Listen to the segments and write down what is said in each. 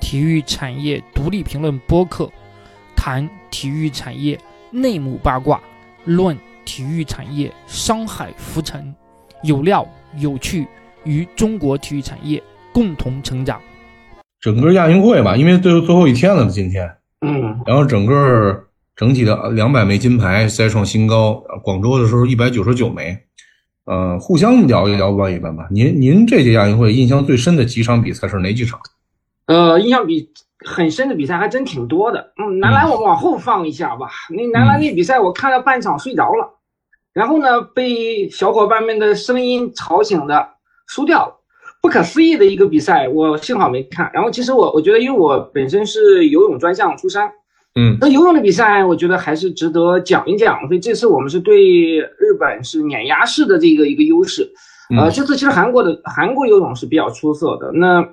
体育产业独立评论播客，谈体育产业内幕八卦，论体育产业商海浮沉，有料有趣，与中国体育产业共同成长。整个亚运会吧，因为最后最后一天了，今天，嗯，然后整个整体的两百枚金牌再创新高，广州的时候一百九十九枚，呃，互相聊一聊问一问吧。您您这届亚运会印象最深的几场比赛是哪几场？呃，印象比很深的比赛还真挺多的。嗯，男篮我们往后放一下吧。那男篮那比赛我看了半场睡着了，然后呢被小伙伴们的声音吵醒的，输掉了。不可思议的一个比赛，我幸好没看。然后其实我我觉得，因为我本身是游泳专项出身，嗯，那游泳的比赛我觉得还是值得讲一讲。所以这次我们是对日本是碾压式的这个一个优势。呃，这次其实韩国的韩国游泳是比较出色的。那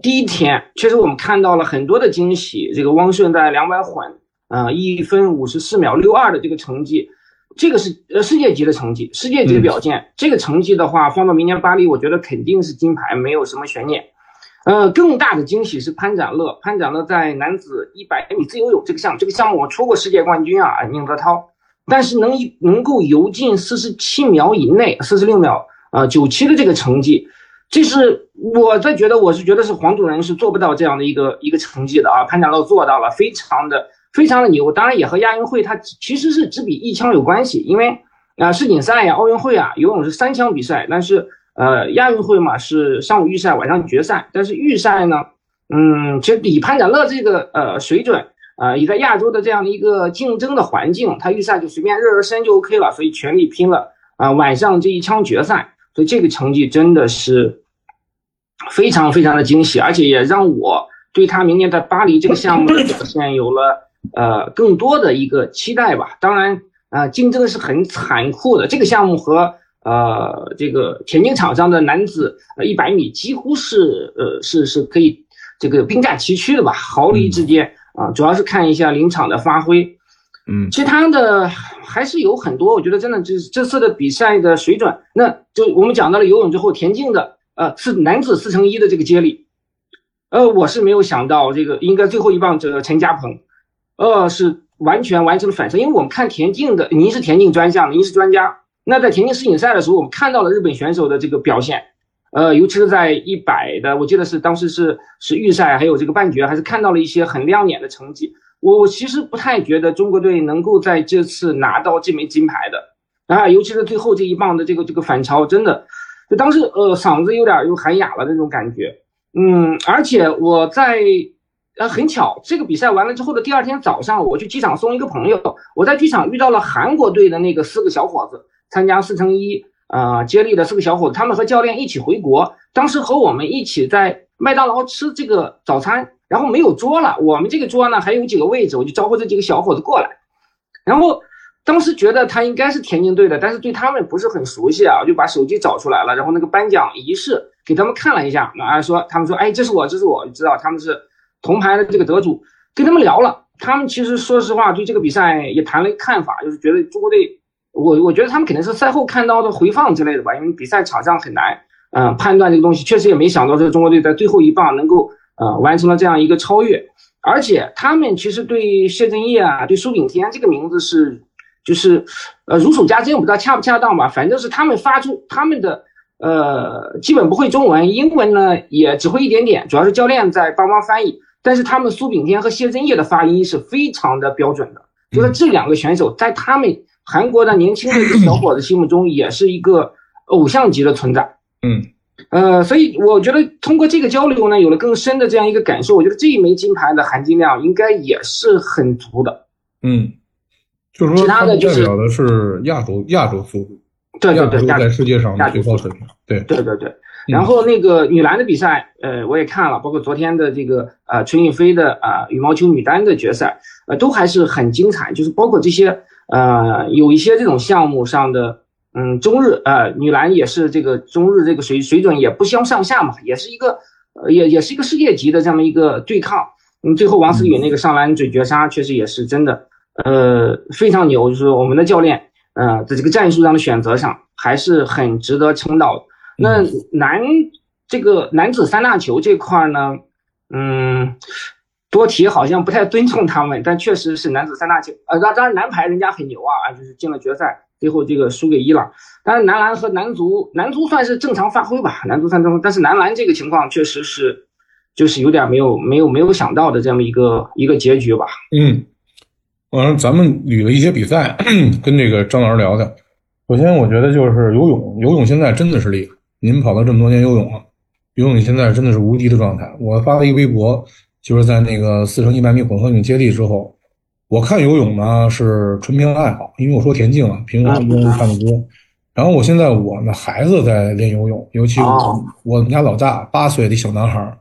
第一天，确实我们看到了很多的惊喜。这个汪顺在两百混，啊，一分五十四秒六二的这个成绩，这个是呃世界级的成绩，世界级的表现。这个成绩的话，放到明年巴黎，我觉得肯定是金牌，没有什么悬念。呃，更大的惊喜是潘展乐，潘展乐在男子一百米自由泳这个项目，这个项目我出过世界冠军啊，宁泽涛，但是能能够游进四十七秒以内，四十六秒啊九七的这个成绩。这是我在觉得，我是觉得是黄种人是做不到这样的一个一个成绩的啊。潘展乐做到了，非常的非常的牛。当然也和亚运会它其实是只比一枪有关系，因为啊世锦赛呀、奥运会啊，游泳是三枪比赛，但是呃亚运会嘛是上午预赛，晚上决赛。但是预赛呢，嗯，其实以潘展乐这个呃水准啊，以在亚洲的这样的一个竞争的环境，他预赛就随便热热身就 OK 了，所以全力拼了啊。晚上这一枪决赛。所以这个成绩真的是非常非常的惊喜，而且也让我对他明年在巴黎这个项目的表现有了呃更多的一个期待吧。当然，呃，竞争是很残酷的，这个项目和呃这个田径场上的男子呃一百米几乎是呃是是可以这个并驾齐驱的吧，毫厘之间啊。主要是看一下临场的发挥。嗯，其他的还是有很多，我觉得真的这这次的比赛的水准，那就我们讲到了游泳之后，田径的呃是男子四乘一的这个接力，呃我是没有想到这个应该最后一棒这个陈家鹏，呃是完全完成了反射，因为我们看田径的，您是田径专项，您是专家，那在田径世锦赛的时候，我们看到了日本选手的这个表现，呃尤其是在一百的，我记得是当时是是预赛还有这个半决，还是看到了一些很亮眼的成绩。我我其实不太觉得中国队能够在这次拿到这枚金牌的啊，尤其是最后这一棒的这个这个反超，真的，就当时呃嗓子有点又喊哑了那种感觉，嗯，而且我在呃很巧，这个比赛完了之后的第二天早上，我去机场送一个朋友，我在机场遇到了韩国队的那个四个小伙子，参加四乘一啊接力的四个小伙子，他们和教练一起回国，当时和我们一起在麦当劳吃这个早餐。然后没有桌了，我们这个桌呢还有几个位置，我就招呼这几个小伙子过来。然后当时觉得他应该是田径队的，但是对他们不是很熟悉啊，我就把手机找出来了，然后那个颁奖仪式给他们看了一下，啊说他们说，哎，这是我，这是我，知道他们是铜牌的这个得主，跟他们聊了，他们其实说实话对这个比赛也谈了看法，就是觉得中国队，我我觉得他们肯定是赛后看到的回放之类的吧，因为比赛场上很难，嗯，判断这个东西，确实也没想到这个中国队在最后一棒能够。呃，完成了这样一个超越，而且他们其实对谢震业啊，对苏炳添这个名字是，就是呃如数家珍，我不知道恰不恰当吧，反正是他们发出他们的呃基本不会中文，英文呢也只会一点点，主要是教练在帮忙翻译，但是他们苏炳添和谢震业的发音是非常的标准的，就是这两个选手在他们韩国的年轻的一个小伙子心目中也是一个偶像级的存在，嗯。呃，所以我觉得通过这个交流呢，有了更深的这样一个感受。我觉得这一枚金牌的含金量应该也是很足的。嗯，就是说，其他的代表的是亚洲亚洲速度，对对对，在世界上的最高水平。对对对对。然后那个女篮的比赛，呃，我也看了，包括昨天的这个呃陈雨菲的啊羽毛球女单的决赛，呃，都还是很精彩。就是包括这些呃有一些这种项目上的。嗯，中日呃，女篮也是这个中日这个水水准也不相上下嘛，也是一个呃也也是一个世界级的这么一个对抗。嗯，最后王思雨那个上篮嘴绝杀，确实也是真的，呃，非常牛。就是我们的教练呃在这个战术上的选择上还是很值得称道。那男这个男子三大球这块呢，嗯，多提好像不太尊重他们，但确实是男子三大球。呃，当然男排人家很牛啊，就是进了决赛，最后这个输给伊朗。当然男篮和男足，男足算是正常发挥吧，男足算正常，但是男篮这个情况确实是，就是有点没有没有没有想到的这么一个一个结局吧。嗯，完了，咱们捋了一些比赛，跟这个张老师聊聊。首先，我觉得就是游泳，游泳现在真的是厉害。您跑了这么多年游泳了，游泳现在真的是无敌的状态。我发了一个微博，就是在那个四乘一百米混合泳接力之后，我看游泳呢是纯凭爱好，因为我说田径啊，平常游泳看的多。然后我现在我的孩子在练游泳，尤其我我们家老大八岁的小男孩，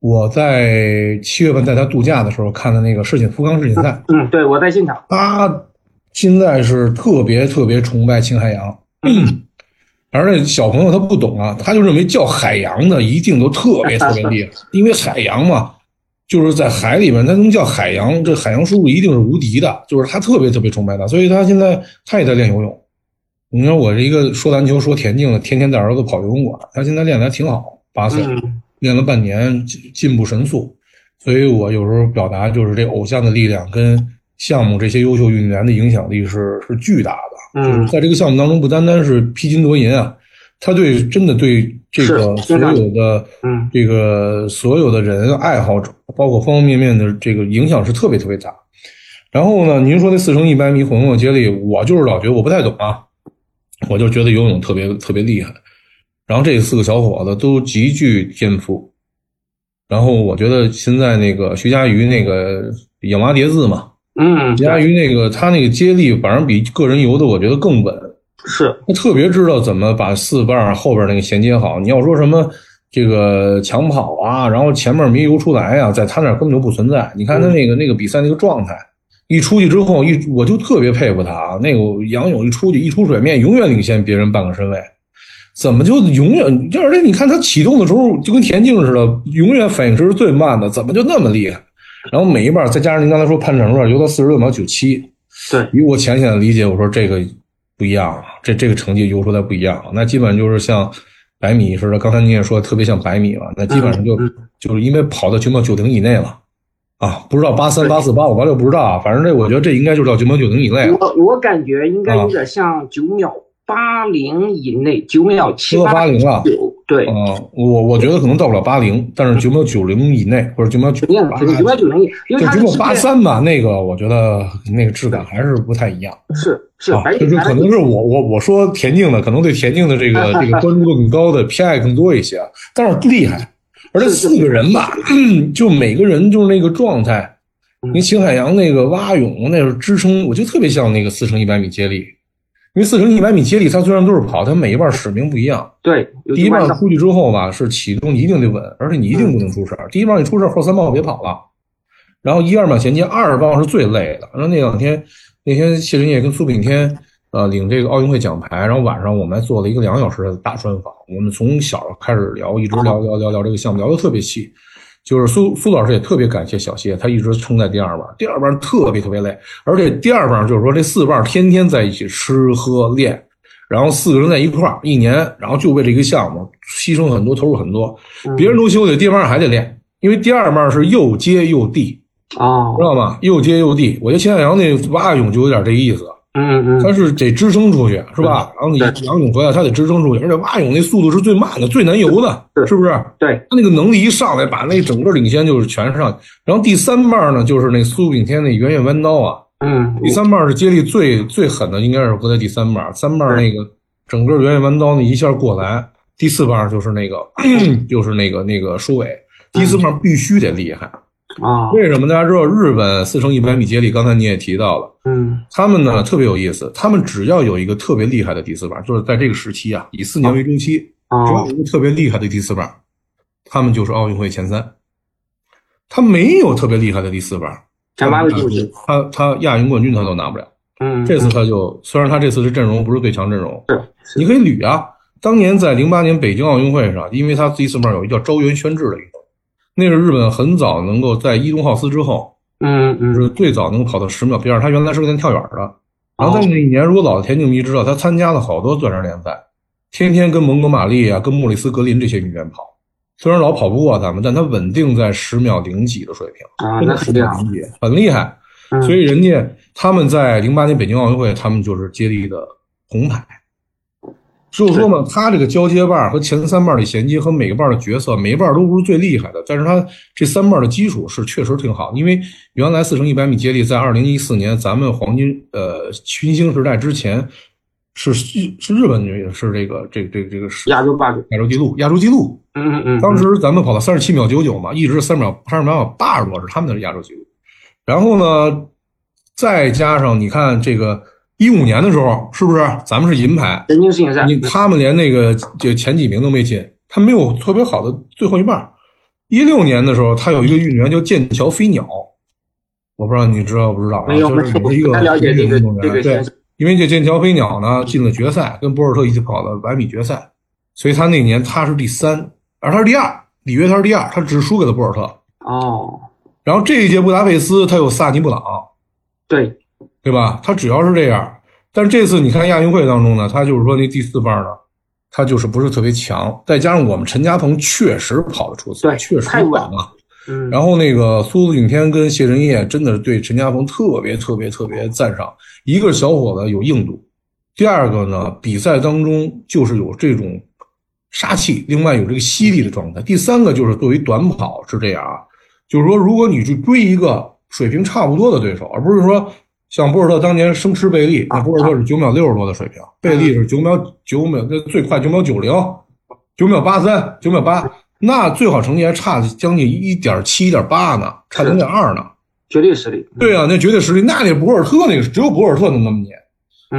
我在七月份带他度假的时候看的那个世锦福冈世锦赛，嗯，对我在现场，他。现在是特别特别崇拜青海洋，而且小朋友他不懂啊，他就认为叫海洋的一定都特别特别厉害，因为海洋嘛，就是在海里面，他能叫海洋，这海洋叔叔一定是无敌的，就是他特别特别崇拜他，所以他现在他也在练游泳。你说我这一个说篮球说田径的，天天带儿子跑游泳馆，他现在练的还挺好，八岁练了半年，进步神速。所以我有时候表达就是这偶像的力量跟。项目这些优秀运动员的影响力是是巨大的，就是在这个项目当中，不单单是披金夺银啊，他对真的对这个所有的嗯这个所有的人爱好者，包括方方面面的这个影响是特别特别大。然后呢，您说那四乘一百米混合接力，我就是老觉得我不太懂啊，我就觉得游泳特别特别厉害。然后这四个小伙子都极具天赋。然后我觉得现在那个徐嘉余那个养娃叠字嘛。嗯，徐嘉余那个他那个接力，反而比个人游的我觉得更稳。是，他特别知道怎么把四瓣后边那个衔接好。你要说什么这个抢跑啊，然后前面没游出来啊，在他那根本就不存在。你看他那个那个比赛那个状态，一出去之后一我就特别佩服他啊。那个杨勇一出去一出水面，永远领先别人半个身位，怎么就永远？就而且你看他启动的时候就跟田径似的，永远反应时是最慢的，怎么就那么厉害？然后每一半再加上您刚才说潘成乐游到四十六秒九七，对，以我浅显的理解，我说这个不一样，这这个成绩游出来不一样，那基本上就是像百米似的。刚才你也说特别像百米了，那基本上就就是因为跑到九秒九零以内了啊，不知道八三八四八五八六不知道啊，反正这我觉得这应该就是到九秒九零以内。我我感觉应该有点像九秒八零以内，九秒七八零了。对，啊，我我觉得可能到不了八零，但是九秒九零以内或者九秒九，九秒九零，就九秒八三吧。那个我觉得那个质感还是不太一样。是是，就是可能是我我我说田径的，可能对田径的这个这个关注度更高的偏爱更多一些，但是厉害。而且四个人吧，就每个人就是那个状态。你秦海洋那个蛙泳，那是支撑，我就特别像那个四乘一百米接力。因为四乘一百米接力，它虽然都是跑，它每一半使命不一样。对，第一半出去之后吧，是启动一定得稳，而且你一定不能出事儿。第一棒你出事儿，后三棒别跑了。然后一二秒衔接，二棒是最累的。然后那两天，那天谢震业跟苏炳添，呃，领这个奥运会奖牌。然后晚上我们还做了一个两小时的大专访，我们从小开始聊，一直聊聊聊聊这个项目，聊得特别细。就是苏苏老师也特别感谢小谢，他一直冲在第二棒，第二棒特别特别累，而且第二棒就是说这四棒天天在一起吃喝练，然后四个人在一块儿一年，然后就为这个项目牺牲很多，投入很多，别人都休息，第二棒还得练，因为第二棒是又接又递啊，知道吗？又接又递，我觉得秦海洋那蛙泳就有点这意思。嗯嗯，他是得支撑出去，是吧？然后你仰泳回来，他得支撑出去，而且蛙泳那速度是最慢的，最难游的，是不是？对，他那个能力一上来，把那整个领先就是全上。然后第三棒呢，就是那苏炳添那圆月弯刀啊，嗯，第三棒是接力最最狠的，应该是搁在第三棒。三棒那个整个圆月弯刀那一下过来，第四棒就是那个 就是那个那个收尾，第四棒必须得厉害。啊，为什么大家知道日本四乘一百米接力？刚才你也提到了，嗯，他们呢特别有意思，他们只要有一个特别厉害的第四棒，就是在这个时期啊，以四年为中期，只要有一个特别厉害的第四棒，他们就是奥运会前三。他没有特别厉害的第四棒，他他亚运冠军他都拿不了。嗯，这次他就虽然他这次的阵容不是最强阵容，是你可以捋啊。当年在零八年北京奥运会上，因为他第四棒有一个叫招原宣志的一个。那是日本很早能够在伊东浩司之后，嗯嗯，是最早能够跑到十秒边上。他原来是个练跳远的，然后在那一年，如果老的田径迷知道，他参加了好多钻石联赛，天天跟蒙哥马利啊、跟莫里斯格林这些运动员跑，虽然老跑不过他们，但他稳定在十秒零几的水平，啊，那很厉害，很厉害。所以人家他们在零八年北京奥运会，他们就是接力的红牌。就是说嘛，他这个交接棒和前三棒的衔接和每个棒的角色，每一棒都不是最厉害的，但是他这三棒的基础是确实挺好。因为原来四乘一百米接力在二零一四年咱们黄金呃群星时代之前是是日本女是这个这这这个是亚洲霸主亚洲纪录亚洲纪录。嗯嗯嗯。当时咱们跑到三十七秒九九嘛，一直是三秒三十秒八十多是他们的亚洲纪录。然后呢，再加上你看这个。一五年的时候，是不是咱们是银牌？南京世锦赛，你他们连那个就前几名都没进，他没有特别好的最后一半。一六年的时候，他有一个运动员叫剑桥飞鸟，我不知道你知道不知道？没有，就是一个了解这个这个对，因为这剑桥飞鸟呢进了决赛，跟博尔特一起跑了百米决赛，所以他那年他是第三，而他是第二，里约他是第二，他只输给了博尔特。哦。然后这一届布达佩斯他有萨尼布朗。对。对吧？他只要是这样，但是这次你看亚运会当中呢，他就是说那第四棒呢，他就是不是特别强。再加上我们陈家鹏确实跑得出色，确实稳了。嗯。然后那个苏子景天跟谢震业真的是对陈家鹏特别特别特别赞赏。一个小伙子有硬度，第二个呢，比赛当中就是有这种杀气，另外有这个犀利的状态。第三个就是作为短跑是这样啊，就是说如果你去追一个水平差不多的对手，而不是说。像博尔特当年生吃贝利，那博尔特是九秒六十多的水平，贝利是九秒九秒，那最快九秒九零，九秒八三，九秒八，那最好成绩还差将近一点七、一点八呢，差零点二呢。绝对实力。对啊，那绝对实力，那那博尔特那个只有博尔特能那么碾。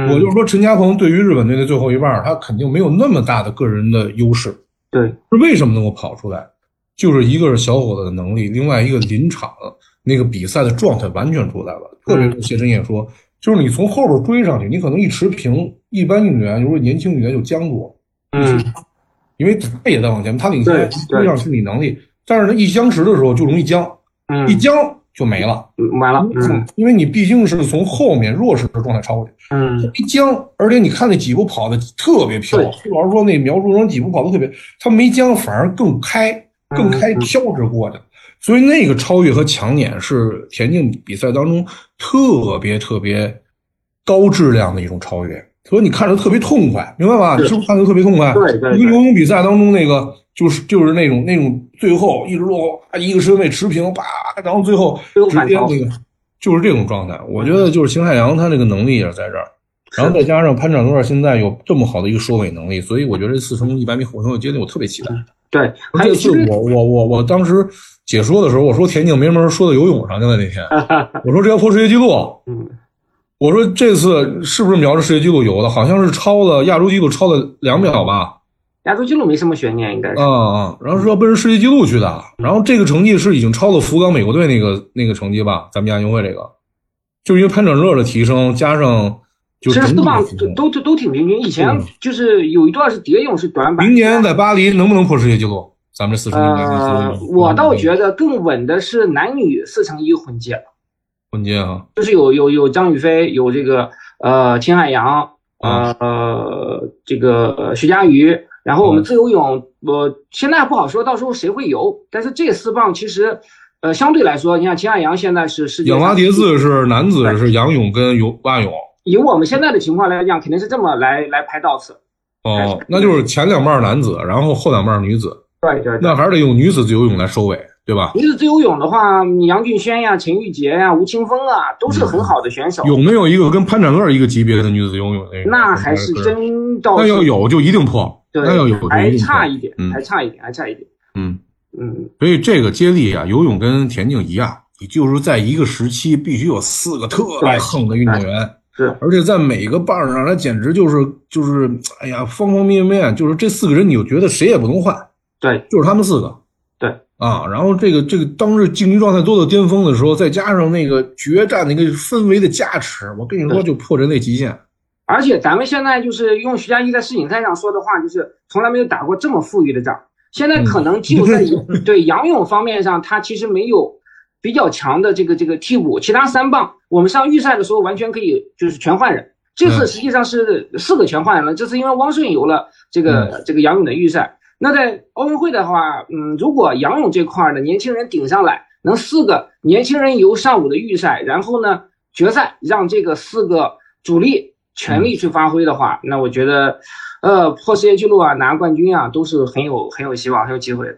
我就说陈嘉鹏对于日本队的最后一棒，他肯定没有那么大的个人的优势。对，是为什么能够跑出来？就是一个是小伙子的能力，另外一个临场。那个比赛的状态完全出来了，特别是谢震业说，就是你从后边追上去，你可能一持平，一般运动员如果年轻运动员就僵住，嗯，因为他也在往前，他领先追上心理能力，但是他一僵持的时候就容易僵，嗯，一僵就没了，完了，嗯，因为你毕竟是从后面弱势的状态超过去，嗯，一僵，而且你看那几步跑的特别飘，老师说那描述中几步跑的特别，他没僵反而更开，更开飘着过去。所以那个超越和抢点是田径比赛当中特别特别高质量的一种超越，所以你看着特别痛快，明白吧？你是不是看着特别痛快？对对。一个游泳比赛当中那个就是就是那种那种最后一直落后啊一个身位持平啪，然后最后直接那个就是这种状态。我觉得就是邢海洋他那个能力也是在这儿，然后再加上潘展乐现在有这么好的一个收尾能力，所以我觉得四乘一百米混合接力我特别期待。对，这次我我我我当时。解说的时候，我说田径没门说到游泳上去了。那天 我说这要破世界纪录，嗯，我说这次是不是瞄着世界纪录游的？好像是超了亚洲纪录，超了两秒吧。亚洲纪录没什么悬念，应该是。啊啊！然后说奔着世界纪录去的，然后这个成绩是已经超了福冈美国队那个那个成绩吧？咱们亚运会这个，就因为潘展乐的提升，加上就整体都都都挺平均。以前就是有一段是蝶泳是短板。明年在巴黎能不能破世界纪录？咱们这四乘一，呃，我倒觉得更稳的是男女四乘一混接，混接啊，就是有有有张雨霏，有这个呃秦海洋，呃这个徐嘉余，然后我们自由泳，我现在不好说到时候谁会游，但是这四棒其实，呃相对来说，你看秦海洋现在是世界仰蛙蝶字是男子是仰泳跟游蛙泳，以我们现在的情况来讲，肯定是这么来来排到次。哦，那就是前两半男子，然后后两半女子。对对，那还是得用女子自由泳来收尾，对吧？女子自由泳的话，杨俊轩呀、陈玉洁呀、吴青峰啊，都是很好的选手。有没有一个跟潘展乐一个级别的女子自由泳？那还是真到那要有就一定破，那要有还差一点，还差一点，还差一点。嗯嗯，所以这个接力啊，游泳跟田径一样，你就是在一个时期必须有四个特别横的运动员，是，而且在每个棒上，他简直就是就是，哎呀，方方面面，就是这四个人，你就觉得谁也不能换。对，就是他们四个，对啊，然后这个这个当时竞技状态做到巅峰的时候，再加上那个决战那个氛围的加持，我跟你说就破人类极限。而且咱们现在就是用徐佳一在世锦赛上说的话，就是从来没有打过这么富裕的仗。现在可能 就在对仰泳方面上，他其实没有比较强的这个这个替补，其他三棒我们上预赛的时候完全可以就是全换人。这次实际上是四个全换了，这次因为汪顺有了这个这个杨勇的预赛。那在奥运会的话，嗯，如果杨勇这块的年轻人顶上来，能四个年轻人游上午的预赛，然后呢决赛让这个四个主力全力去发挥的话，那我觉得，呃，破世界纪录啊，拿冠军啊，都是很有很有希望、很有机会的。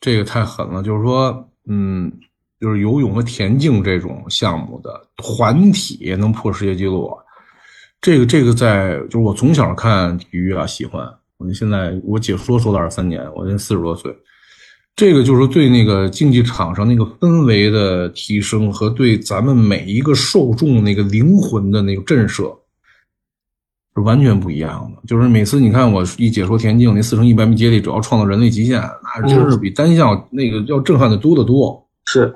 这个太狠了，就是说，嗯，就是游泳和田径这种项目的团体能破世界纪录，这个这个在就是我从小看体育啊，喜欢。我现在我解说说了二三年，我现在四十多岁，这个就是对那个竞技场上那个氛围的提升和对咱们每一个受众那个灵魂的那个震慑，是完全不一样的。就是每次你看我一解说田径那四乘一百米接力，主要创造人类极限，那真是比单项那个要震撼的多得多，是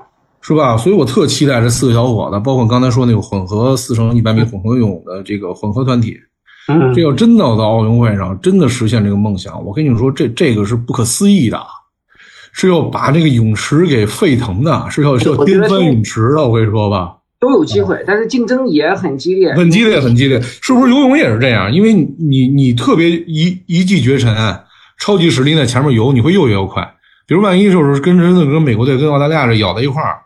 是吧？所以我特期待这四个小伙子，包括刚才说那个混合四乘一百米混合泳的这个混合团体。这要真的到奥运会上，真的实现这个梦想，我跟你们说，这这个是不可思议的，是要把这个泳池给沸腾的，是要是要颠翻泳池的。我跟你说吧，都有机会，但是竞争也很激烈，很激烈，很激烈。是不是游泳也是这样？因为你你你特别一一骑绝尘，超级实力在前面游，你会越游越快。比如万一就是跟人跟美国队跟澳大利亚这咬在一块儿，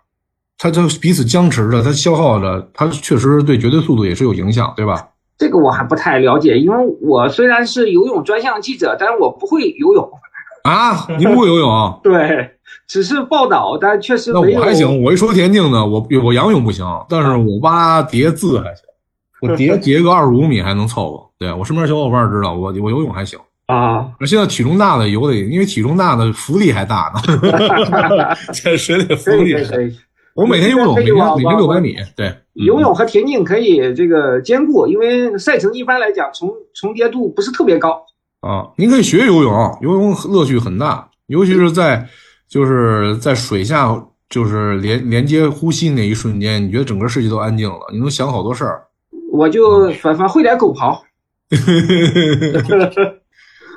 他他彼此僵持着，他消耗着，他确实对绝对速度也是有影响，对吧？这个我还不太了解，因为我虽然是游泳专项记者，但是我不会游泳 啊。您不会游泳？对，只是报道，但确实那我还行。我一说田径呢，我我仰泳不行，但是我蛙叠字还行，我叠 叠个二十五米还能凑合。对我身边小伙伴知道我我游泳还行啊。现在体重大的游的，因为体重大的浮力还大呢，在水里浮力。我每天游泳，每天每天六百米。对，游泳和田径可以这个兼顾，因为赛程一般来讲重重叠度不是特别高。啊，您可以学游泳，游泳乐趣很大，尤其是在就是在水下就是连连接呼吸那一瞬间，你觉得整个世界都安静了，你能想好多事儿。我就反反会点狗刨。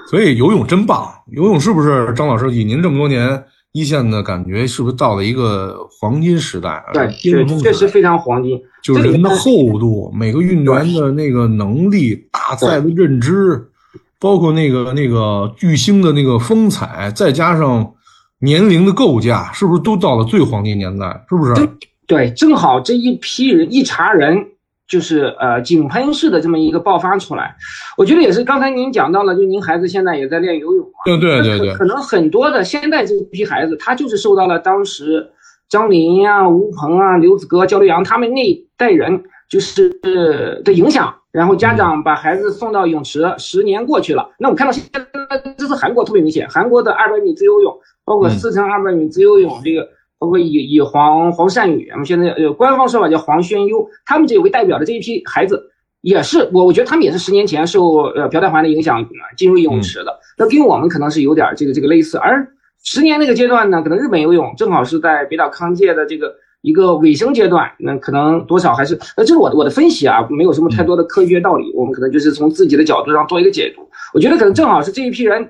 所以游泳真棒，游泳是不是张老师？以您这么多年。一线的感觉是不是到了一个黄金时代？对，确确实非常黄金。就是人的厚度，每个运动员的那个能力、大赛的认知，包括那个那个巨星的那个风采，再加上年龄的构架，是不是都到了最黄金年代？是不是？对，正好这一批人一茬人。就是呃井喷式的这么一个爆发出来，我觉得也是刚才您讲到了，就您孩子现在也在练游泳嘛，对对对对，可能很多的现在这批孩子，他就是受到了当时张琳啊、吴鹏啊、刘子歌、焦刘洋他们那一代人就是的影响，然后家长把孩子送到泳池，十年过去了，那我看到现在这次韩国特别明显，韩国的二百米自由泳，包括四乘二百米自由泳这个。包括以以黄黄善宇，我们现在呃官方说法叫黄轩优，他们这为代表的这一批孩子，也是我我觉得他们也是十年前受呃朴泰桓的影响进入游泳池的，那跟我们可能是有点这个这个类似。而十年那个阶段呢，可能日本游泳正好是在北岛康介的这个一个尾声阶段，那可能多少还是呃这是我的我的分析啊，没有什么太多的科学道理，我们可能就是从自己的角度上做一个解读。我觉得可能正好是这一批人，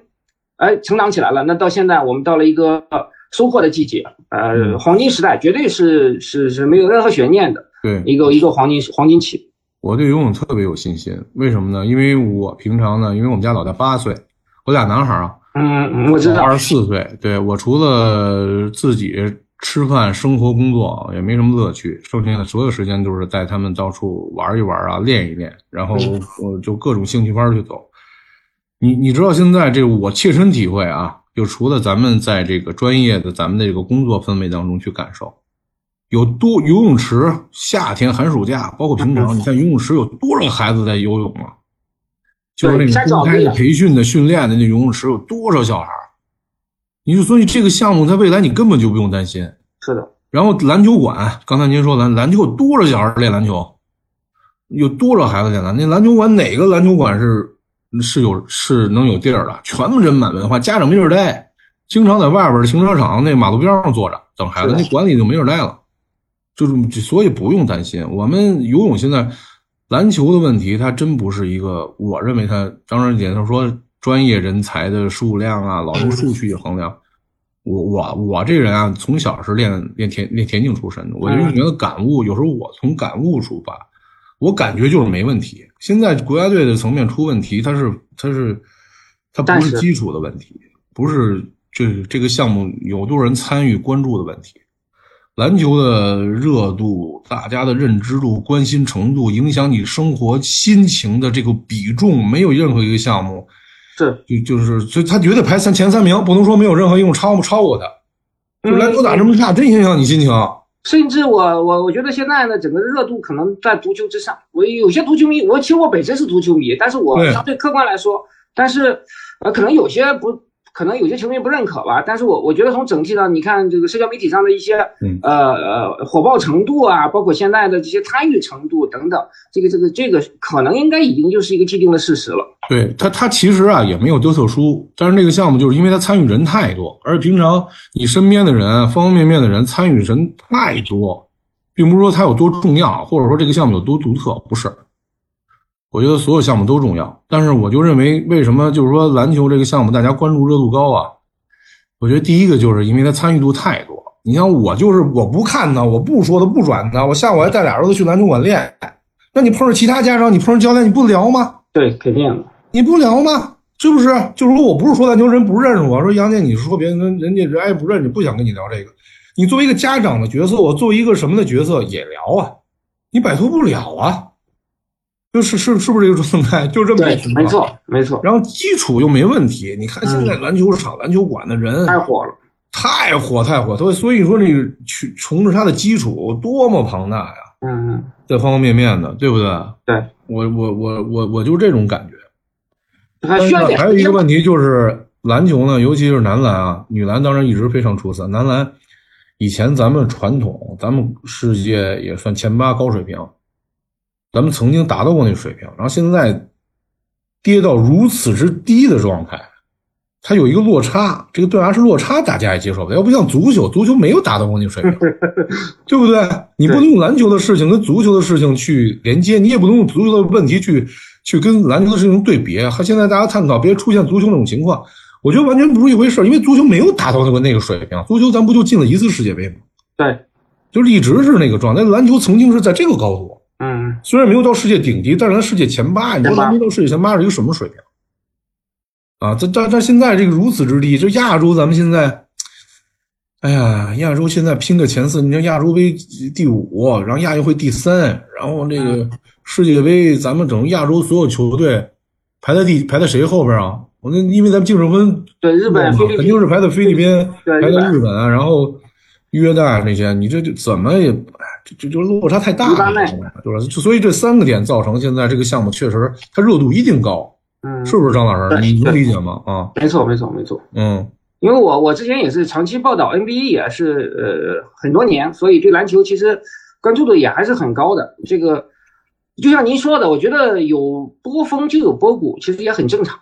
哎成长起来了，那到现在我们到了一个。收获的季节，呃，黄金时代绝对是是是没有任何悬念的，对，一个一个黄金黄金期。我对游泳特别有信心，为什么呢？因为我平常呢，因为我们家老大八岁，我俩男孩啊，嗯，我知道，二十四岁，对我除了自己吃饭、生活、工作也没什么乐趣，剩下的所有时间都是带他们到处玩一玩啊，练一练，然后 我就各种兴趣班去走。你你知道现在这我切身体会啊。就除了咱们在这个专业的咱们的这个工作氛围当中去感受，有多游泳池，夏天寒暑假，包括平常，你看游泳池有多少孩子在游泳啊？就是那种公开的培训的训练的那游泳池有多少小孩？你就所以这个项目在未来你根本就不用担心。是的。然后篮球馆，刚才您说篮篮球有多少小孩练篮球？有多少孩子练篮？那篮球馆哪个篮球馆是？是有是能有地儿的，全部人满为患，家长没地儿待，经常在外边停车场那马路边上坐着等孩子，那管理就没地儿待了，就是所以不用担心。我们游泳现在篮球的问题，它真不是一个，我认为它张然姐她说专业人才的数量啊，老用数据衡量。我我我这人啊，从小是练练田练田径出身的，我就觉得感悟，有时候我从感悟出发。我感觉就是没问题。现在国家队的层面出问题，它是它是它不是是基础的问题，不是这这个项目有多少人参与关注的问题。篮球的热度、大家的认知度、关心程度，影响你生活心情的这个比重，没有任何一个项目是，就就是，所以他绝对排三前三名，不能说没有任何一种超超过他。就篮球打这么差，真影响你心情。甚至我我我觉得现在呢，整个热度可能在足球之上。我有些足球迷，我其实我本身是足球迷，但是我相对客观来说，但是呃，可能有些不，可能有些球迷不认可吧。但是我我觉得从整体上，你看这个社交媒体上的一些嗯呃呃火爆程度啊，包括现在的这些参与程度等等，这个这个这个可能应该已经就是一个既定的事实了。对他，他其实啊也没有多特殊，但是这个项目就是因为他参与人太多，而平常你身边的人方方面面的人参与人太多，并不是说它有多重要，或者说这个项目有多独特，不是。我觉得所有项目都重要，但是我就认为，为什么就是说篮球这个项目大家关注热度高啊？我觉得第一个就是因为它参与度太多。你像我就是我不看他，我不说他，不转他，我下午还带俩儿子去篮球馆练。那你碰上其他家长，你碰上教练，你不聊吗？对，肯定的。你不聊吗？是不是？就是说我不是说篮球人不认识我，说杨姐，你说别人人家人爱不认识，不想跟你聊这个。你作为一个家长的角色，我作为一个什么的角色也聊啊，你摆脱不了啊，就是是是不是这个状态？就这么对一个，情况没。错，没错，然后基础又没问题，你看现在篮球场、篮球馆的人太火了。太火太火，所以所以说你去重置它的基础多么庞大呀，嗯嗯，这方方面面的，对不对？对，我我我我我就这种感觉。还还有一个问题就是篮球呢，尤其是男篮啊，女篮当然一直非常出色。男篮以前咱们传统，咱们世界也算前八高水平，咱们曾经达到过那水平，然后现在跌到如此之低的状态，它有一个落差，这个断崖式落差大家也接受不了。要不像足球，足球没有达到过那水平，对不对？你不能用篮球的事情跟足球的事情去连接，你也不能用足球的问题去去跟篮球的事情对比。和现在大家探讨别出现足球那种情况，我觉得完全不是一回事儿，因为足球没有达到那个那个水平，足球咱不就进了一次世界杯吗？对，就是一直是那个状态。篮球曾经是在这个高度，嗯，虽然没有到世界顶级，但是咱世界前八，你说咱没到世界前八是一个什么水平？啊，这但但现在这个如此之低，这亚洲咱们现在，哎呀，亚洲现在拼个前四，你像亚洲杯第五，然后亚运会第三，然后这个世界杯，咱们整个亚洲所有球队排在第排在谁后边啊？我那因为咱们净胜分对，日本、肯定是排在菲律宾，排在日本，然后约旦那些，你这这怎么也，哎这这就落差太大了对吧？就所以这三个点造成现在这个项目确实它热度一定高，嗯，是不是张老师？你能理解吗？啊，没错，没错，没错。嗯因为我我之前也是长期报道 NBA，也是呃很多年，所以对篮球其实关注度也还是很高的。这个就像您说的，我觉得有波峰就有波谷，其实也很正常。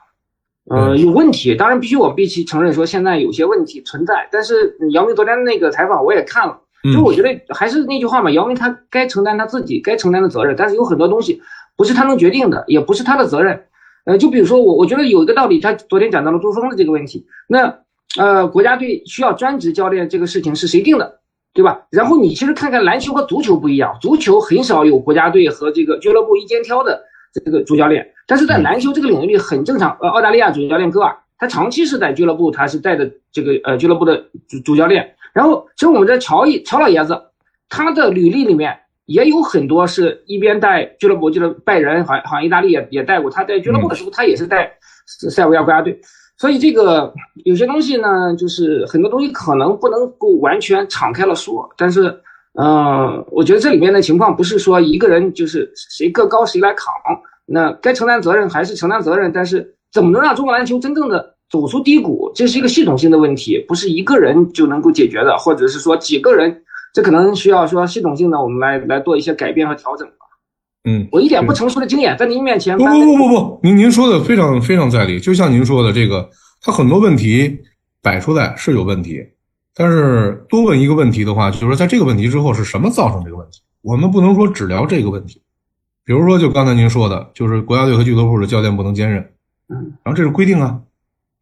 呃，有问题，当然必须我们必须承认说现在有些问题存在。但是嗯姚明昨天那个采访我也看了，就嗯我觉得还是那句话嘛，姚明他该承担他自己该承担的责任，但是有很多东西不是他能决定的，也不是他的责任。呃，就比如说我，我觉得有一个道理，他昨天讲到了朱峰的这个问题。那呃，国家队需要专职教练这个事情是谁定的，对吧？然后你其实看看篮球和足球不一样，足球很少有国家队和这个俱乐部一肩挑的这个主教练，但是在篮球这个领域里很正常。呃，澳大利亚主教练戈尔，他长期是在俱乐部，他是带的这个呃俱乐部的主主教练。然后其实我们的乔伊乔老爷子，他的履历里面也有很多是一边带俱乐部，就是拜仁，好像好像意大利也也带过。他在俱乐部的时候，他也是带塞尔维亚国家队。所以这个有些东西呢，就是很多东西可能不能够完全敞开了说，但是，嗯，我觉得这里面的情况不是说一个人就是谁个高谁来扛，那该承担责任还是承担责任，但是怎么能让中国篮球真正的走出低谷，这是一个系统性的问题，不是一个人就能够解决的，或者是说几个人，这可能需要说系统性的我们来来做一些改变和调整吧。嗯，我一点不成熟的经验在您面前不不不不不，您您说的非常非常在理，就像您说的这个，它很多问题摆出来是有问题，但是多问一个问题的话，就是说在这个问题之后是什么造成这个问题？我们不能说只聊这个问题，比如说就刚才您说的，就是国家队和俱乐部的教练不能兼任，嗯然后这是规定啊，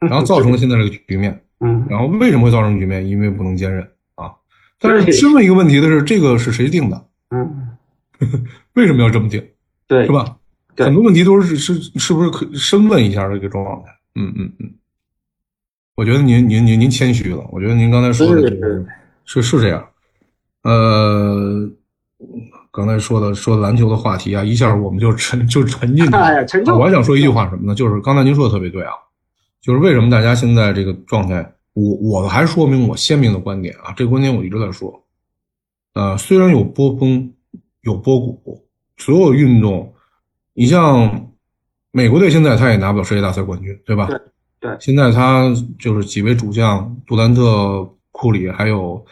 然后造成了现在这个局面，嗯然后为什么会造成局面？因为不能兼任啊。但是对深问一个问题的是，这个是谁定的？嗯 为什么要这么定？对是？吧？对很多问题都是是是不是可深问一下这个状态？嗯嗯嗯。我觉得您您您您谦虚了，我觉得您刚才说的是这个是是这样。呃，刚才说的说篮球的话题啊，一下我们就沉就沉进去了。哎呀，沉重。我还想说一句话什么呢？就是刚才您说的特别对啊，就是为什么大家现在这个状态，我我还说明我鲜明的观点啊，这个观点我一直在说。呃，虽然有波峰，有波谷，所有运动，你像美国队现在他也拿不了世界大赛冠军，对吧？对对现在他就是几位主将杜兰特、库里还有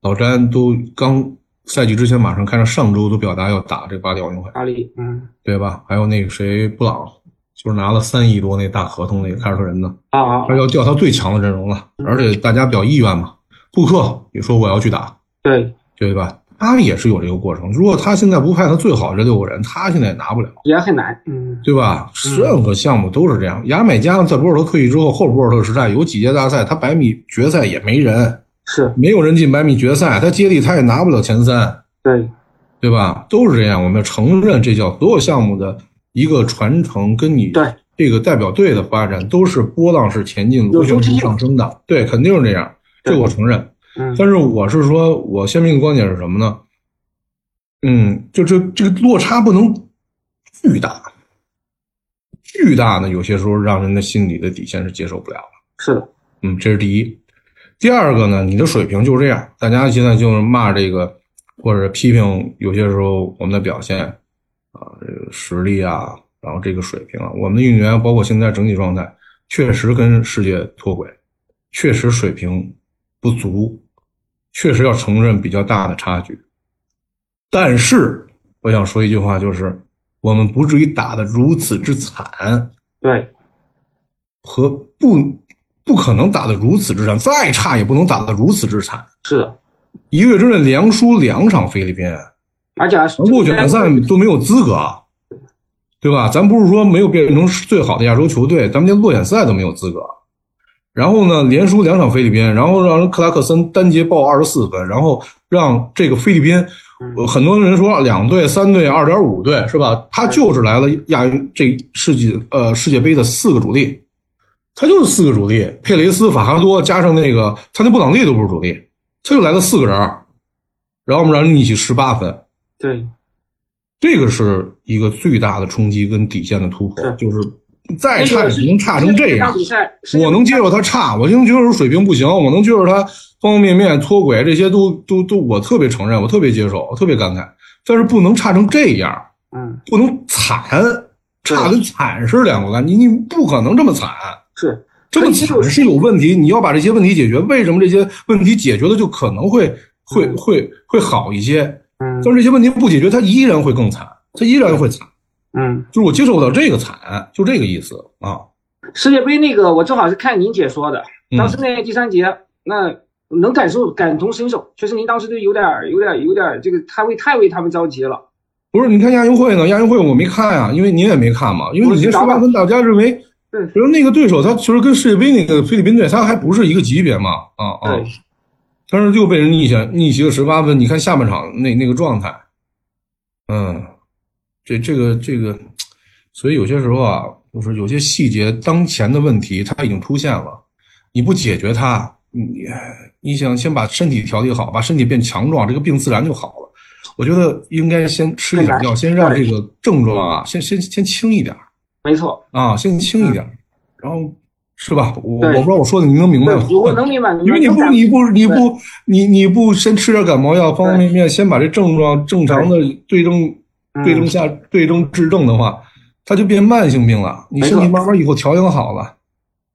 老詹都刚赛季之前马上开上，上周都表达要打这巴黎奥运会。巴黎，嗯，对吧？还有那个谁，布朗，就是拿了三亿多那大合同那个凯尔特人呢，啊啊，他要调他最强的阵容了，而且大家表意愿嘛。布克也说我要去打，对，对吧？阿里也是有这个过程。如果他现在不派他最好这六个人，他现在也拿不了，也很难，嗯，对吧？任何项目都是这样。牙买加在博尔特退役之后，后博尔特时代有几届大赛，他百米决赛也没人，是没有人进百米决赛，他接力他也拿不了前三。对，对吧？都是这样，我们要承认这叫所有项目的一个传承，跟你对这个代表队的发展都是波浪式前进、螺旋式上升的。对，肯定是这样，这我承认。嗯，但是我是说，我鲜明的观点是什么呢？嗯，就这这个落差不能巨大，巨大呢，有些时候让人的心理的底线是接受不了的。是的，嗯，这是第一。第二个呢，你的水平就是这样，大家现在就是骂这个，或者批评有些时候我们的表现啊，这个实力啊，然后这个水平啊，我们的运动员包括现在整体状态，确实跟世界脱轨，确实水平不足，确实要承认比较大的差距。但是我想说一句话，就是我们不至于打得如此之惨。对，和不不可能打得如此之惨，再差也不能打得如此之惨。是的，一个月之内连输两场菲律宾，而且还是落选赛都没有资格，对吧？咱不是说没有变成最好的亚洲球队，咱们连落选赛都没有资格。然后呢，连输两场菲律宾，然后让人克拉克森单节爆二十四分，然后让这个菲律宾，呃很多人说两队、三队、二点五队是吧？他就是来了亚运这世纪呃世界杯的四个主力，他就是四个主力，佩雷斯、法哈多加上那个他那布朗利都不是主力，他就来了四个人，然后我们让人逆袭十八分，对，这个是一个最大的冲击跟底线的突破，就是再差也能差成这样。我能接受他差，我能接受水平不行，我能接受他方方面面脱轨，这些都都都我特别承认，我特别接受，我特别感慨。但是不能差成这样，嗯，不能惨，差跟惨是两个概念，你你不可能这么惨，是这么惨是有问题，你要把这些问题解决。为什么这些问题解决了就可能会会会会好一些？嗯但是这些问题不解决，他依然会更惨，他依然会惨。嗯，就是我接受不了这个惨，就这个意思啊。世界杯那个我正好是看您解说的，嗯当时那第三节，那能感受感同身受，确实您当时就有点有点有点这个太为太为他们着急了。不是，你看亚运会呢？亚运会我没看呀、因为您也没看嘛。因为你那十八分，大家认为，对比如那个对手，他其实跟世界杯那个菲律宾队，他还不是一个级别嘛，啊啊对。但是就被人逆袭逆袭了十八分，你看下半场那那个状态，嗯，这这个这个，所以有些时候啊，就是有些细节当前的问题，它已经出现了，你不解决它，你你想先把身体调理好，把身体变强壮，这个病自然就好了。我觉得应该先吃一点药，先让这个症状啊，先先先轻一点没错，啊，先轻一点，然后是吧？我我不知道我说的你能明白吗？，我能明白，因为你不你不你不你你不先吃点感冒药，方方面面先把这症状正常的对症嗯对症下对症治症的话，它就变慢性病了。你身体慢慢以后调养好了，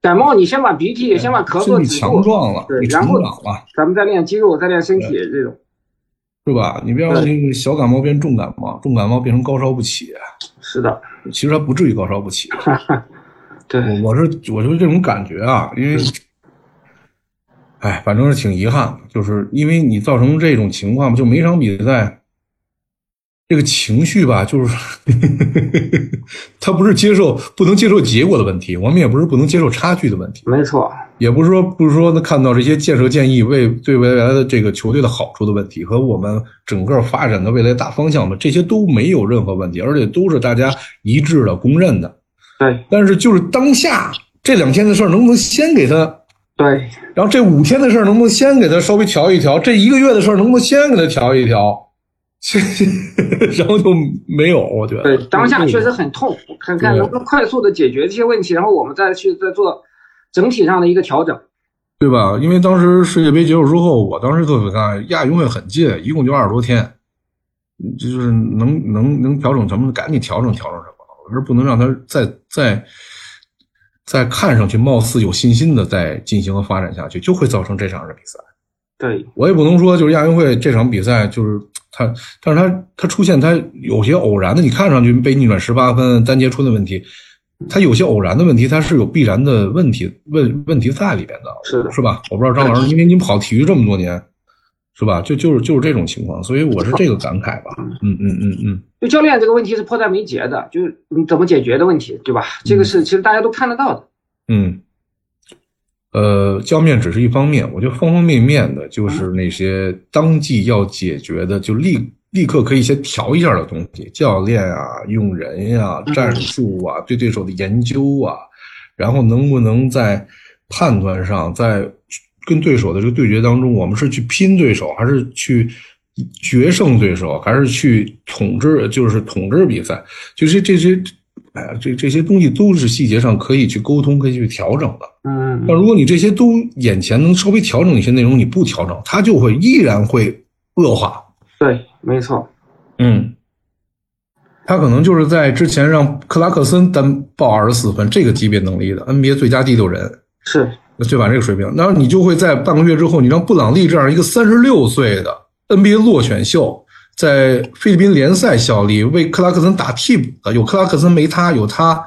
感冒，你先把鼻涕，先把咳嗽身体强，壮了，你成对然后长了，咱们再练肌肉，再练身体这种。是吧？你别让这个小感冒变重感冒，重感冒变成高烧不起，是的，其实还不至于高烧不起。对，我我是我就是这种感觉啊，因为，哎，反正是挺遗憾的，就是因为你造成这种情况，就每场比赛，这个情绪吧，就是 他不是接受不能接受结果的问题，我们也不是不能接受差距的问题，没错，也不是说不是说看到这些建设建议为对未来的这个球队的好处的问题和我们整个发展的未来大方向的这些都没有任何问题，而且都是大家一致的公认的。对但是就是当下这两天的事儿，能不能先给他？对，然后这五天的事儿能不能先给他稍微调一调？这一个月的事儿能不能先给他调一调？然后就没有，我觉得。对，当下确实很痛，看看能不能快速的解决这些问题，然后我们再去再做整体上的一个调整。对吧？因为当时世界杯结束之后，我当时特别看亚运会很近，一共就二十多天，就是能能能调整什么，赶紧调整调整而不能让他再再再看上去貌似有信心的再进行和发展下去，就会造成这场的比赛。对，我也不能说就是亚运会这场比赛就是他，但是他他出现他有些偶然的，你看上去被逆转十八分单节出的问题，他有些偶然的问题，他是有必然的问题问问题在里边的，是的是吧？我不知道张老师，因为您跑体育这么多年，是吧？就就是就是这种情况，所以我是这个感慨吧。嗯嗯嗯嗯，就教练这个问题是迫在眉睫的，就是你怎么解决的问题，对吧？这个是其实大家都看得到的。嗯，呃，教面只是一方面，我觉得方方面面的，就是那些当季要解决的，就立立刻可以先调一下的东西，教练啊、用人呀、战术啊、对对手的研究啊，然后能不能在判断上，在跟对手的这个对决当中，我们是去拼对手，还是去决胜对手，还是去统治，就是统治比赛，就是这些。哎呀，这这些东西都是细节上可以去沟通、可以去调整的。嗯，那如果你这些都眼前能稍微调整一些内容，你不调整，它就会依然会恶化。对，没错。嗯，他可能就是在之前让克拉克森单报二十四分这个级别能力的 NBA 最佳第六人，是对吧？这个水平，然后你就会在半个月之后，你让布朗利这样一个三十六岁的 NBA 落选秀。在菲律宾联赛效力，为克拉克森打替补的有克拉克森没他，有他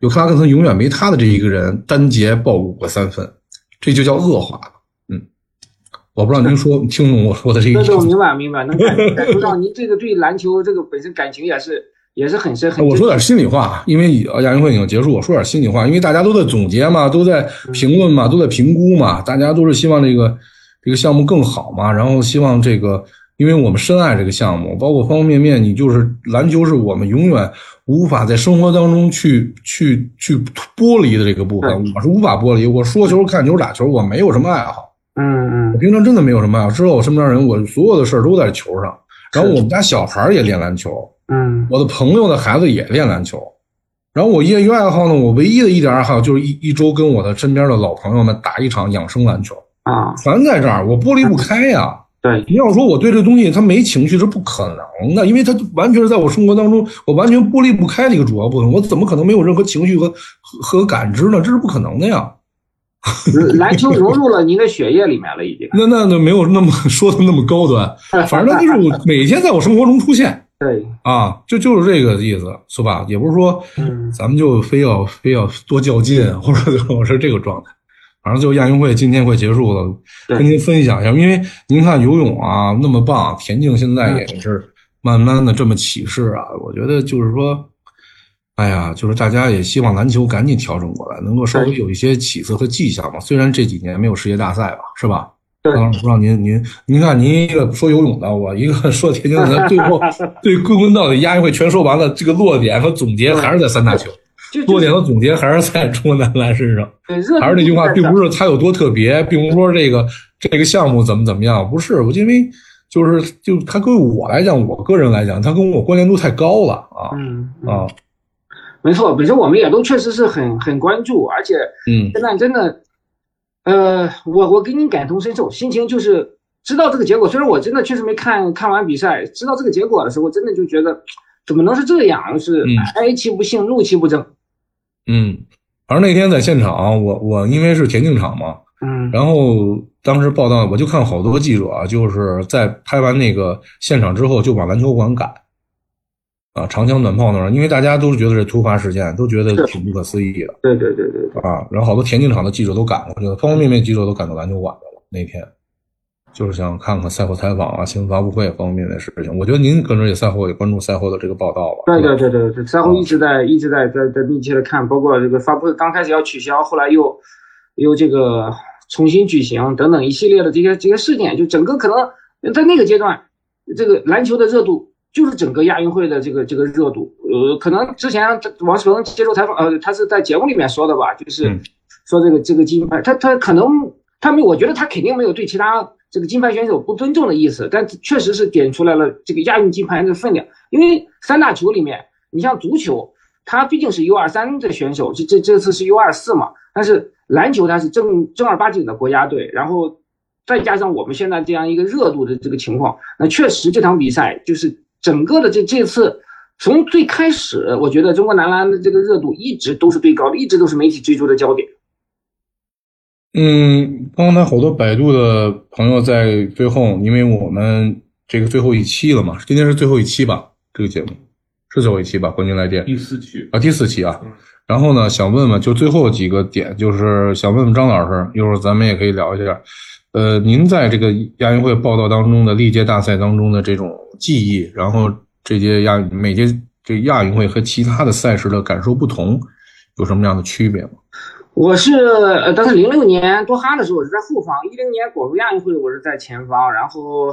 有克拉克森永远没他的这一个人，单节爆五个三分，这就叫恶化了。嗯，我不知道您说听懂我说的这个意思？我明白明白，能感感受到您这个对篮球这个本身感情也是也是很深很。我说点心里话，因为亚运会已经结束，我说点心里话，因为大家都在总结嘛，都在评论嘛，都在评估嘛，大家都是希望这个这个项目更好嘛，然后希望这个。因为我们深爱这个项目，包括方方面面，你就是篮球是我们永远无法在生活当中去去去剥离的这个部分，我是无法剥离。我说球、看球、打球，我没有什么爱好。嗯嗯，我平常真的没有什么爱好。知道我身边人，我所有的事儿都在球上。然后我们家小孩也练篮球，嗯，我的朋友的孩子也练篮球。然后我业余爱好呢，我唯一的一点爱好就是一一周跟我的身边的老朋友们打一场养生篮球啊，全在这儿，我剥离不开呀。对，你要说我对这东西它没情绪是不可能的，因为它完全是在我生活当中，我完全剥离不开的一个主要部分。我怎么可能没有任何情绪和和感知呢？这是不可能的呀。篮球融 入了您的血液里面了，已经。那那那没有那么 说的那么高端，反正就是我每天在我生活中出现。对，啊，就就是这个意思，是吧？也不是说，咱们就非要非要多较劲，或者我是这个状态。反正就亚运会今天快结束了，跟您分享一下，因为您看游泳啊那么棒，田径现在也是慢慢的这么起势啊。我觉得就是说，哎呀，就是大家也希望篮球赶紧调整过来，能够稍微有一些起色和迹象嘛。虽然这几年没有世界大赛吧，是吧？对。不知道您您您看您一个说游泳的，我一个 说田径的，最后 对归根到底亚运会全说完了，这个落点和总结还是在三大球。落点和总结还是在中国男篮身上，还是那句话，并不是他有多特别，并不是说这个这个项目怎么怎么样，不是，我因为就是就他对我来讲，我个人来讲，他跟我关联度太高了啊，嗯啊，没错，本身我们也都确实是很很关注，而且嗯，现在真的，呃，我我给你感同身受，心情就是知道这个结果，虽然我真的确实没看看完比赛，知道这个结果的时候，真的就觉得怎么能是这样，是哀其不幸，怒其不争。嗯，反正那天在现场，我我因为是田径场嘛，嗯，然后当时报道，我就看好多记者啊，就是在拍完那个现场之后，就往篮球馆赶，啊，长枪短炮那儿，因为大家都是觉得是突发事件，都觉得挺不可思议的，对对对对，啊，然后好多田径场的记者都赶过去了，方方面面记者都赶到篮球馆去了那天。就是想看看赛后采访啊、新闻发布会方方面面的事情。我觉得您跟着也赛后也关注赛后的这个报道吧？对对对对对，赛后一直在一直在在在密切的看，包括这个发布会刚开始要取消，后来又又这个重新举行等等一系列的这些这些事件，就整个可能在那个阶段，这个篮球的热度就是整个亚运会的这个这个热度。呃，可能之前王世鹏接受采访，呃，他是在节目里面说的吧，就是说这个这个金牌，他他可能他没，我觉得他肯定没有对其他这个金牌选手不尊重的意思，但确实是点出来了这个亚运金牌的分量。因为三大球里面，你像足球，他毕竟是 U 二三的选手，这这这次是 U 二四嘛，但是篮球它是正正儿八经的国家队，然后再加上我们现在这样一个热度的这个情况，那确实这场比赛就是整个的这这次。从最开始，我觉得中国男篮的这个热度一直都是最高的，一直都是媒体追逐的焦点。嗯，刚才好多百度的朋友在最后，因为我们这个最后一期了嘛，今天是最后一期吧？这个节目是最后一期吧？冠军来电第四期啊，第四期啊。然后呢，想问问，就最后几个点，就是想问问张老师，一会儿咱们也可以聊一下。呃，您在这个亚运会报道当中的历届大赛当中的这种记忆，然后。这届亚每届这亚运会和其他的赛事的感受不同，有什么样的区别吗？我是呃，当时零六年多哈的时候我是在后方，一零年广州亚运会我是在前方，然后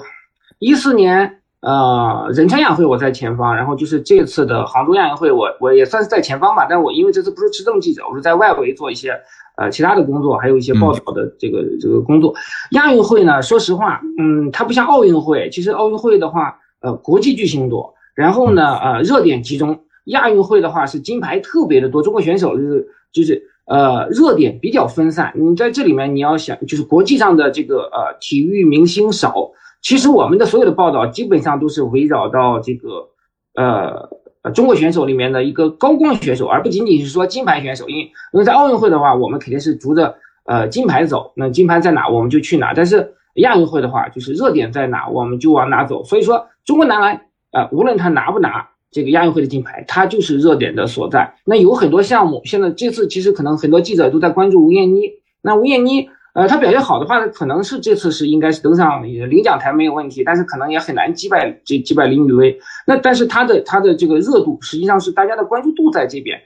一四年呃仁川亚运会我在前方，然后就是这次的杭州亚运会我我也算是在前方吧，但我因为这次不是持证记者，我是在外围做一些呃其他的工作，还有一些报道的这个这个工作。亚运会呢，说实话，嗯，它不像奥运会，其实奥运会的话，呃，国际巨星多。然后呢，呃，热点集中。亚运会的话是金牌特别的多，中国选手就是就是呃热点比较分散。你在这里面你要想，就是国际上的这个呃体育明星少，其实我们的所有的报道基本上都是围绕到这个呃呃中国选手里面的一个高光选手，而不仅仅是说金牌选手。因为因为在奥运会的话，我们肯定是逐着呃金牌走，那金牌在哪我们就去哪。但是亚运会的话，就是热点在哪我们就往哪走。所以说中国男篮。啊，无论他拿不拿这个亚运会的金牌，他就是热点的所在。那有很多项目，现在这次其实可能很多记者都在关注吴艳妮。那吴艳妮，呃，他表现好的话，可能是这次是应该是登上领奖台没有问题，但是可能也很难击败这击败林雨薇。那但是他的他的这个热度，实际上是大家的关注度在这边。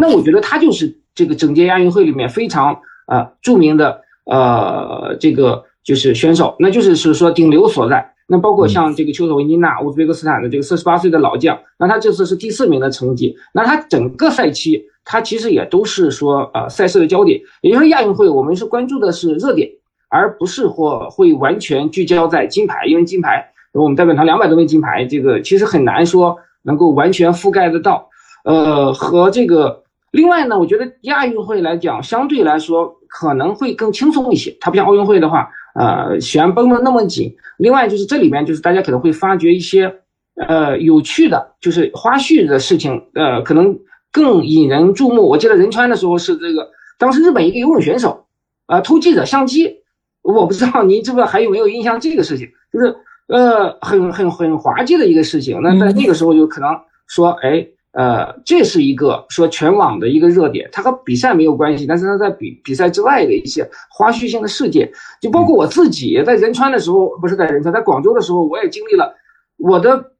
那我觉得他就是这个整届亚运会里面非常呃著名的呃这个就是选手，那就是是说顶流所在。那包括像这个丘索维尼娜，乌兹别克斯坦的这个四十八岁的老将，那他这次是第四名的成绩。那他整个赛期，他其实也都是说，呃，赛事的焦点。也就是亚运会，我们是关注的是热点，而不是或会完全聚焦在金牌，因为金牌，我们代表团两百多枚金牌，这个其实很难说能够完全覆盖得到。呃，和这个另外呢，我觉得亚运会来讲，相对来说可能会更轻松一些，它不像奥运会的话。呃，弦绷得那么紧。另外就是这里面就是大家可能会发觉一些呃有趣的，就是花絮的事情，呃，可能更引人注目。我记得仁川的时候是这个，当时日本一个游泳选手啊偷记者相机，我不知道您知不知道还有没有印象这个事情，就是呃很很很滑稽的一个事情。那在那个时候就可能说，哎。呃，这是一个说全网的一个热点，它和比赛没有关系，但是它在比比赛之外的一些花絮性的事件，就包括我自己在仁川的时候，不是在仁川，在广州的时候，我也经历了我的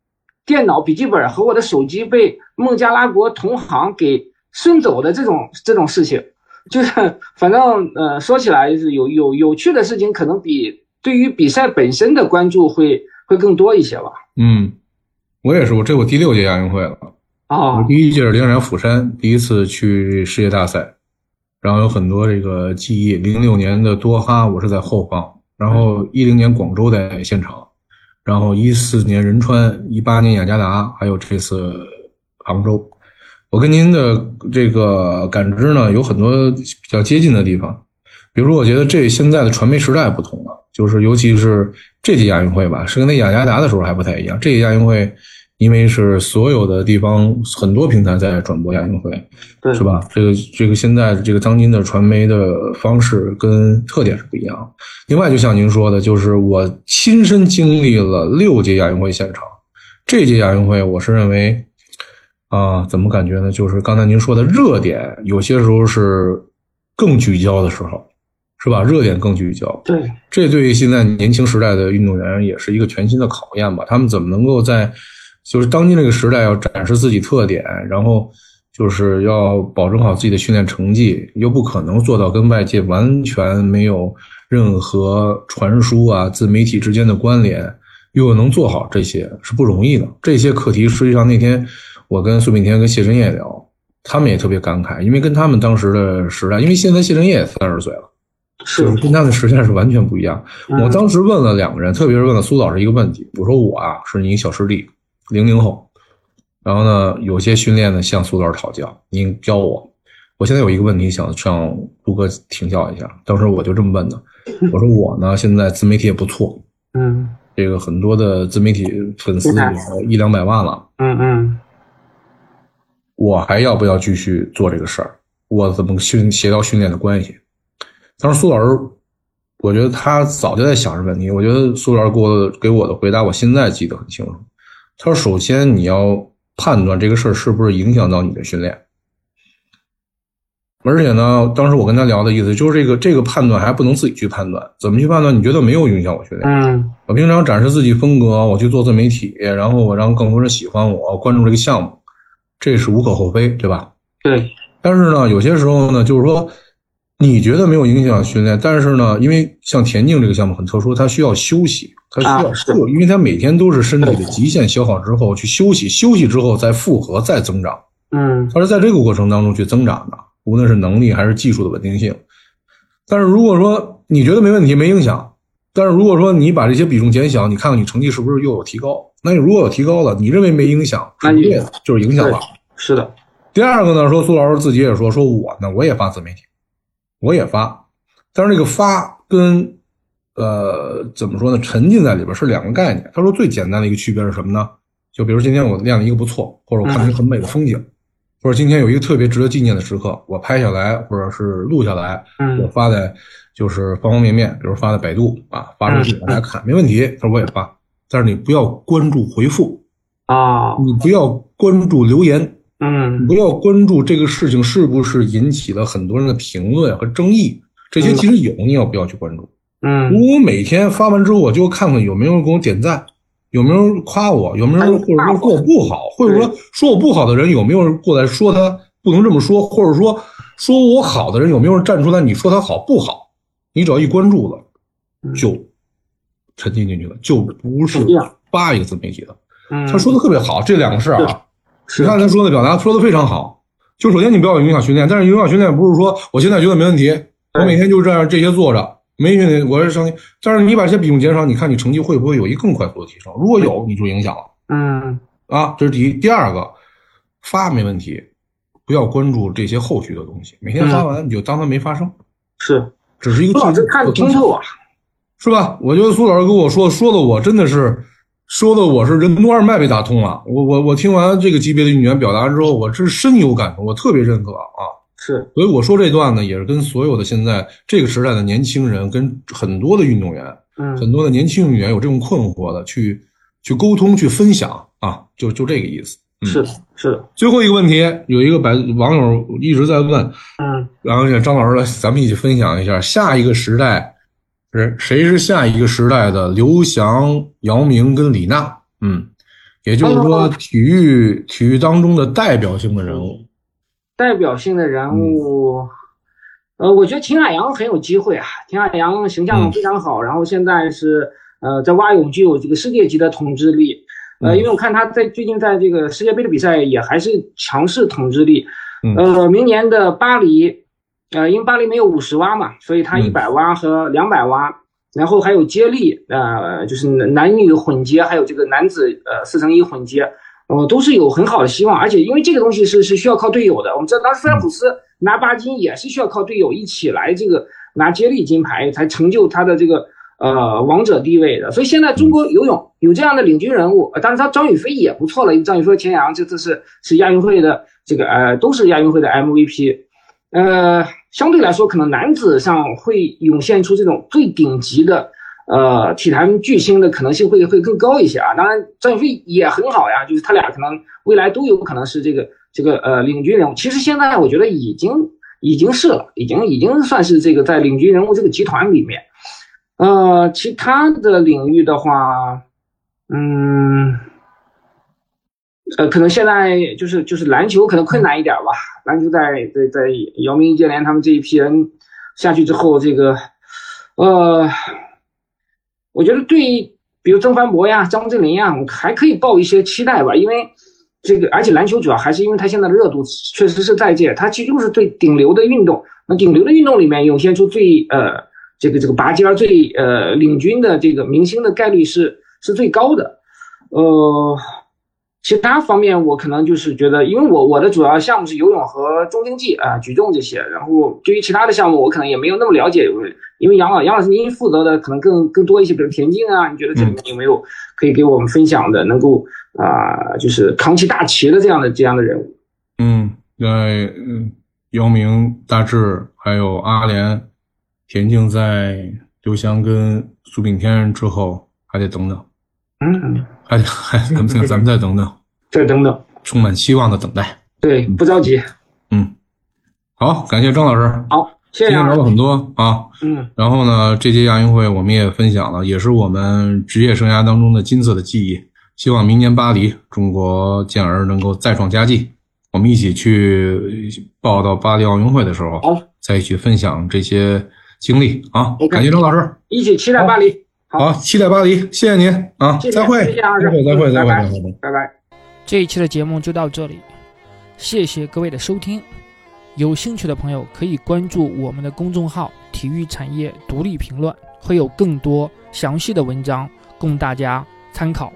电脑、笔记本和我的手机被孟加拉国同行给顺走的这种这种事情，就是反正呃说起来是有有有趣的事情，可能比对于比赛本身的关注会会更多一些吧。嗯，我也是，我这我第六届亚运会了。啊，第一届是零二釜山，第一次去世界大赛，然后有很多这个记忆。零六年的多哈，我是在后方，然后一零年广州在现场，然后一四年仁川，一八年雅加达，还有这次杭州。我跟您的这个感知呢，有很多比较接近的地方，比如说，我觉得这现在的传媒时代不同了，就是尤其是这届亚运会吧，是跟那雅加达的时候还不太一样。这届亚运会。因为是所有的地方很多平台在转播亚运会，是吧？这个这个现在这个当今的传媒的方式跟特点是不一样。另外，就像您说的，就是我亲身经历了六届亚运会现场，这届亚运会我是认为，啊，怎么感觉呢？就是刚才您说的热点，有些时候是更聚焦的时候，是吧？热点更聚焦，对，这对于现在年轻时代的运动员也是一个全新的考验吧？他们怎么能够在就是当今这个时代要展示自己特点，然后就是要保证好自己的训练成绩，又不可能做到跟外界完全没有任何传输啊、自媒体之间的关联，又能做好这些是不容易的。这些课题实际上那天我跟苏炳添、跟谢震业聊，他们也特别感慨，因为跟他们当时的时代，因为现在谢震业也三十岁了，是就是跟他的时代是完全不一样。嗯我当时问了两个人，特别是问了苏老师一个问题，我说我啊是你小师弟，零零后，然后呢有些训练呢向苏老师讨教，您教我。我现在有一个问题想向陆哥请教一下，当时我就这么问的，我说我呢现在自媒体也不错，嗯这个很多的自媒体粉丝有一两百万了，嗯嗯我还要不要继续做这个事儿？我怎么训协调训练的关系？当时苏老师，我觉得他早就在想这问题。我觉得苏老师给我给我的回答，我现在记得很清楚。他说：“首先你要判断这个事儿是不是影响到你的训练，而且呢，当时我跟他聊的意思就是这个这个判断还不能自己去判断，怎么去判断？你觉得没有影响我训练？嗯我平常展示自己风格，我去做自媒体，然后我让更多人喜欢我，关注这个项目，这是无可厚非，对吧？对，但是呢，有些时候呢，就是说，你觉得没有影响训练，但是呢，因为像田径这个项目很特殊，它需要休息，它需要啊是因为它每天都是身体的极限消耗之后去休息，休息之后再复合再增长，嗯它是在这个过程当中去增长的，无论是能力还是技术的稳定性。但是如果说你觉得没问题，没影响，但是如果说你把这些比重减小，你看看你成绩是不是又有提高？那你如果有提高了，你认为没影响，那你不对，就是影响了。是的，第二个呢，说苏老师自己也说，说我呢我也发自媒体，我也发，但是这个发跟呃怎么说呢，沉浸在里边是两个概念。他说最简单的一个区别是什么呢？就比如今天我练了一个不错，或者我看了一个很美的风景，或者今天有一个特别值得纪念的时刻，我拍下来或者是录下来，我嗯发在就是方方面面，比如发在百度啊，发出去嗯。大家看没问题。他说我也发，但是你不要关注回复，啊。你不要关注留言。嗯。不要关注这个事情是不是引起了很多人的评论和争议，这些其实有，你要不要去关注？如嗯。果我每天发完之后，我就看看有没有人给我点赞，有没有人夸我，有没有人或者说说我不好，或者说说我不好的人有没有人过来说他不能这么说，或者说说我好的人有没有人站出来你说他好不好？你只要一关注了，就沉浸进去了，就不是是这样。发一个自媒体的。嗯，他说的特别好，这两个事儿啊。是。你看他说的表达说的非常好，就首先你不要有影响训练，但是影响训练不是说我现在觉得没问题，我每天就这样这些做着，没训练我是上，但是你把这些比重减少，你看你成绩会不会有一个更快速的提升？如果有，你就影响了嗯啊，这是第一。第二个，发没问题，不要关注这些后续的东西，每天发完你就当它没发生，是，只是一个苏老师看得通透啊，是吧？我觉得苏老师跟我说说的，我真的是说的我是任督二脉被打通了。我我我听完这个级别的运动员表达之后，我是深有感触，我特别认可啊。是。所以我说这段呢，也是跟所有的现在这个时代的年轻人，跟很多的运动员，嗯。很多的年轻运动员有这种困惑的，去去沟通、去分享啊，就就这个意思。嗯。是的是。的，最后一个问题，有一个百网友一直在问，嗯。然后让张老师来，咱们一起分享一下下一个时代是谁是下一个时代的刘翔、姚明跟李娜？嗯，也就是说体育体育当中的代表性的人物。代表性的人物，呃，我觉得秦海洋很有机会啊。秦海洋形象非常好，然后现在是呃在蛙泳具有这个世界级的统治力。呃，嗯因为我看他在最近在这个世界杯的比赛也还是强势统治力。嗯呃，明年的巴黎，呃，因为巴黎没有五十蛙嘛，所以他嗯一百蛙和两百蛙，然后还有接力，呃，就是男女混接，还有这个男子呃四乘一混接。呃，都是有很好的希望，而且因为这个东西是是需要靠队友的。我们知道当时菲尔普斯拿八金也是需要靠队友一起来这个拿接力金牌，才成就他的这个呃王者地位的。所以现在中国游泳有这样的领军人物，呃当然他张雨霏也不错了，张雨霏、钱阳这次是是亚运会的这个呃都是亚运会的 MVP。呃，相对来说，可能男子上会涌现出这种最顶级的。呃，体坛巨星的可能性会会更高一些啊。当然，张雨霏也很好呀，就是他俩可能未来都有可能是这个这个呃领军人物。其实现在我觉得已经已经是了，已经已经算是这个在领军人物这个集团里面。呃，其他的领域的话，嗯，呃，可能现在就是就是篮球可能困难一点吧。篮球在在在姚明、易建联他们这一批人下去之后，这个呃，我觉得对，比如曾凡博呀、张镇麟呀，还可以抱一些期待吧。因为这个，而且篮球主要还是因为他现在的热度确实是在界，他其实就是对顶流的运动。那顶流的运动里面涌现出最呃这个这个拔尖最呃领军的这个明星的概率是是最高的，呃。其他方面，我可能就是觉得，因为我我的主要项目是游泳和中竞技啊，举重这些。然后对于其他的项目，我可能也没有那么了解。因为杨老杨老师您负责的可能更更多一些，比如田径啊，你觉得这里面有没有可以给我们分享的，能够啊，就是扛起大旗的这样的这样的人物？嗯，在嗯，姚明、大志还有阿联，田径在刘翔跟苏炳添之后还得等等。嗯。还 还，咱们咱们再等等，再等等，充满希望的等待。对，不着急。嗯，好，感谢张老师。好，谢谢。今天聊了很多啊。嗯。然后呢，这届亚运会我们也分享了，也是我们职业生涯当中的金色的记忆。希望明年巴黎，中国健儿能够再创佳绩。我们一起去报道巴黎奥运会的时候，好，再一起分享这些经历啊。感谢张老师，一起期待巴黎。好，期待巴黎，谢谢您啊！再会，再会，再会，再会，拜拜，拜拜。这一期的节目就到这里，谢谢各位的收听。有兴趣的朋友可以关注我们的公众号“体育产业独立评论”，会有更多详细的文章供大家参考。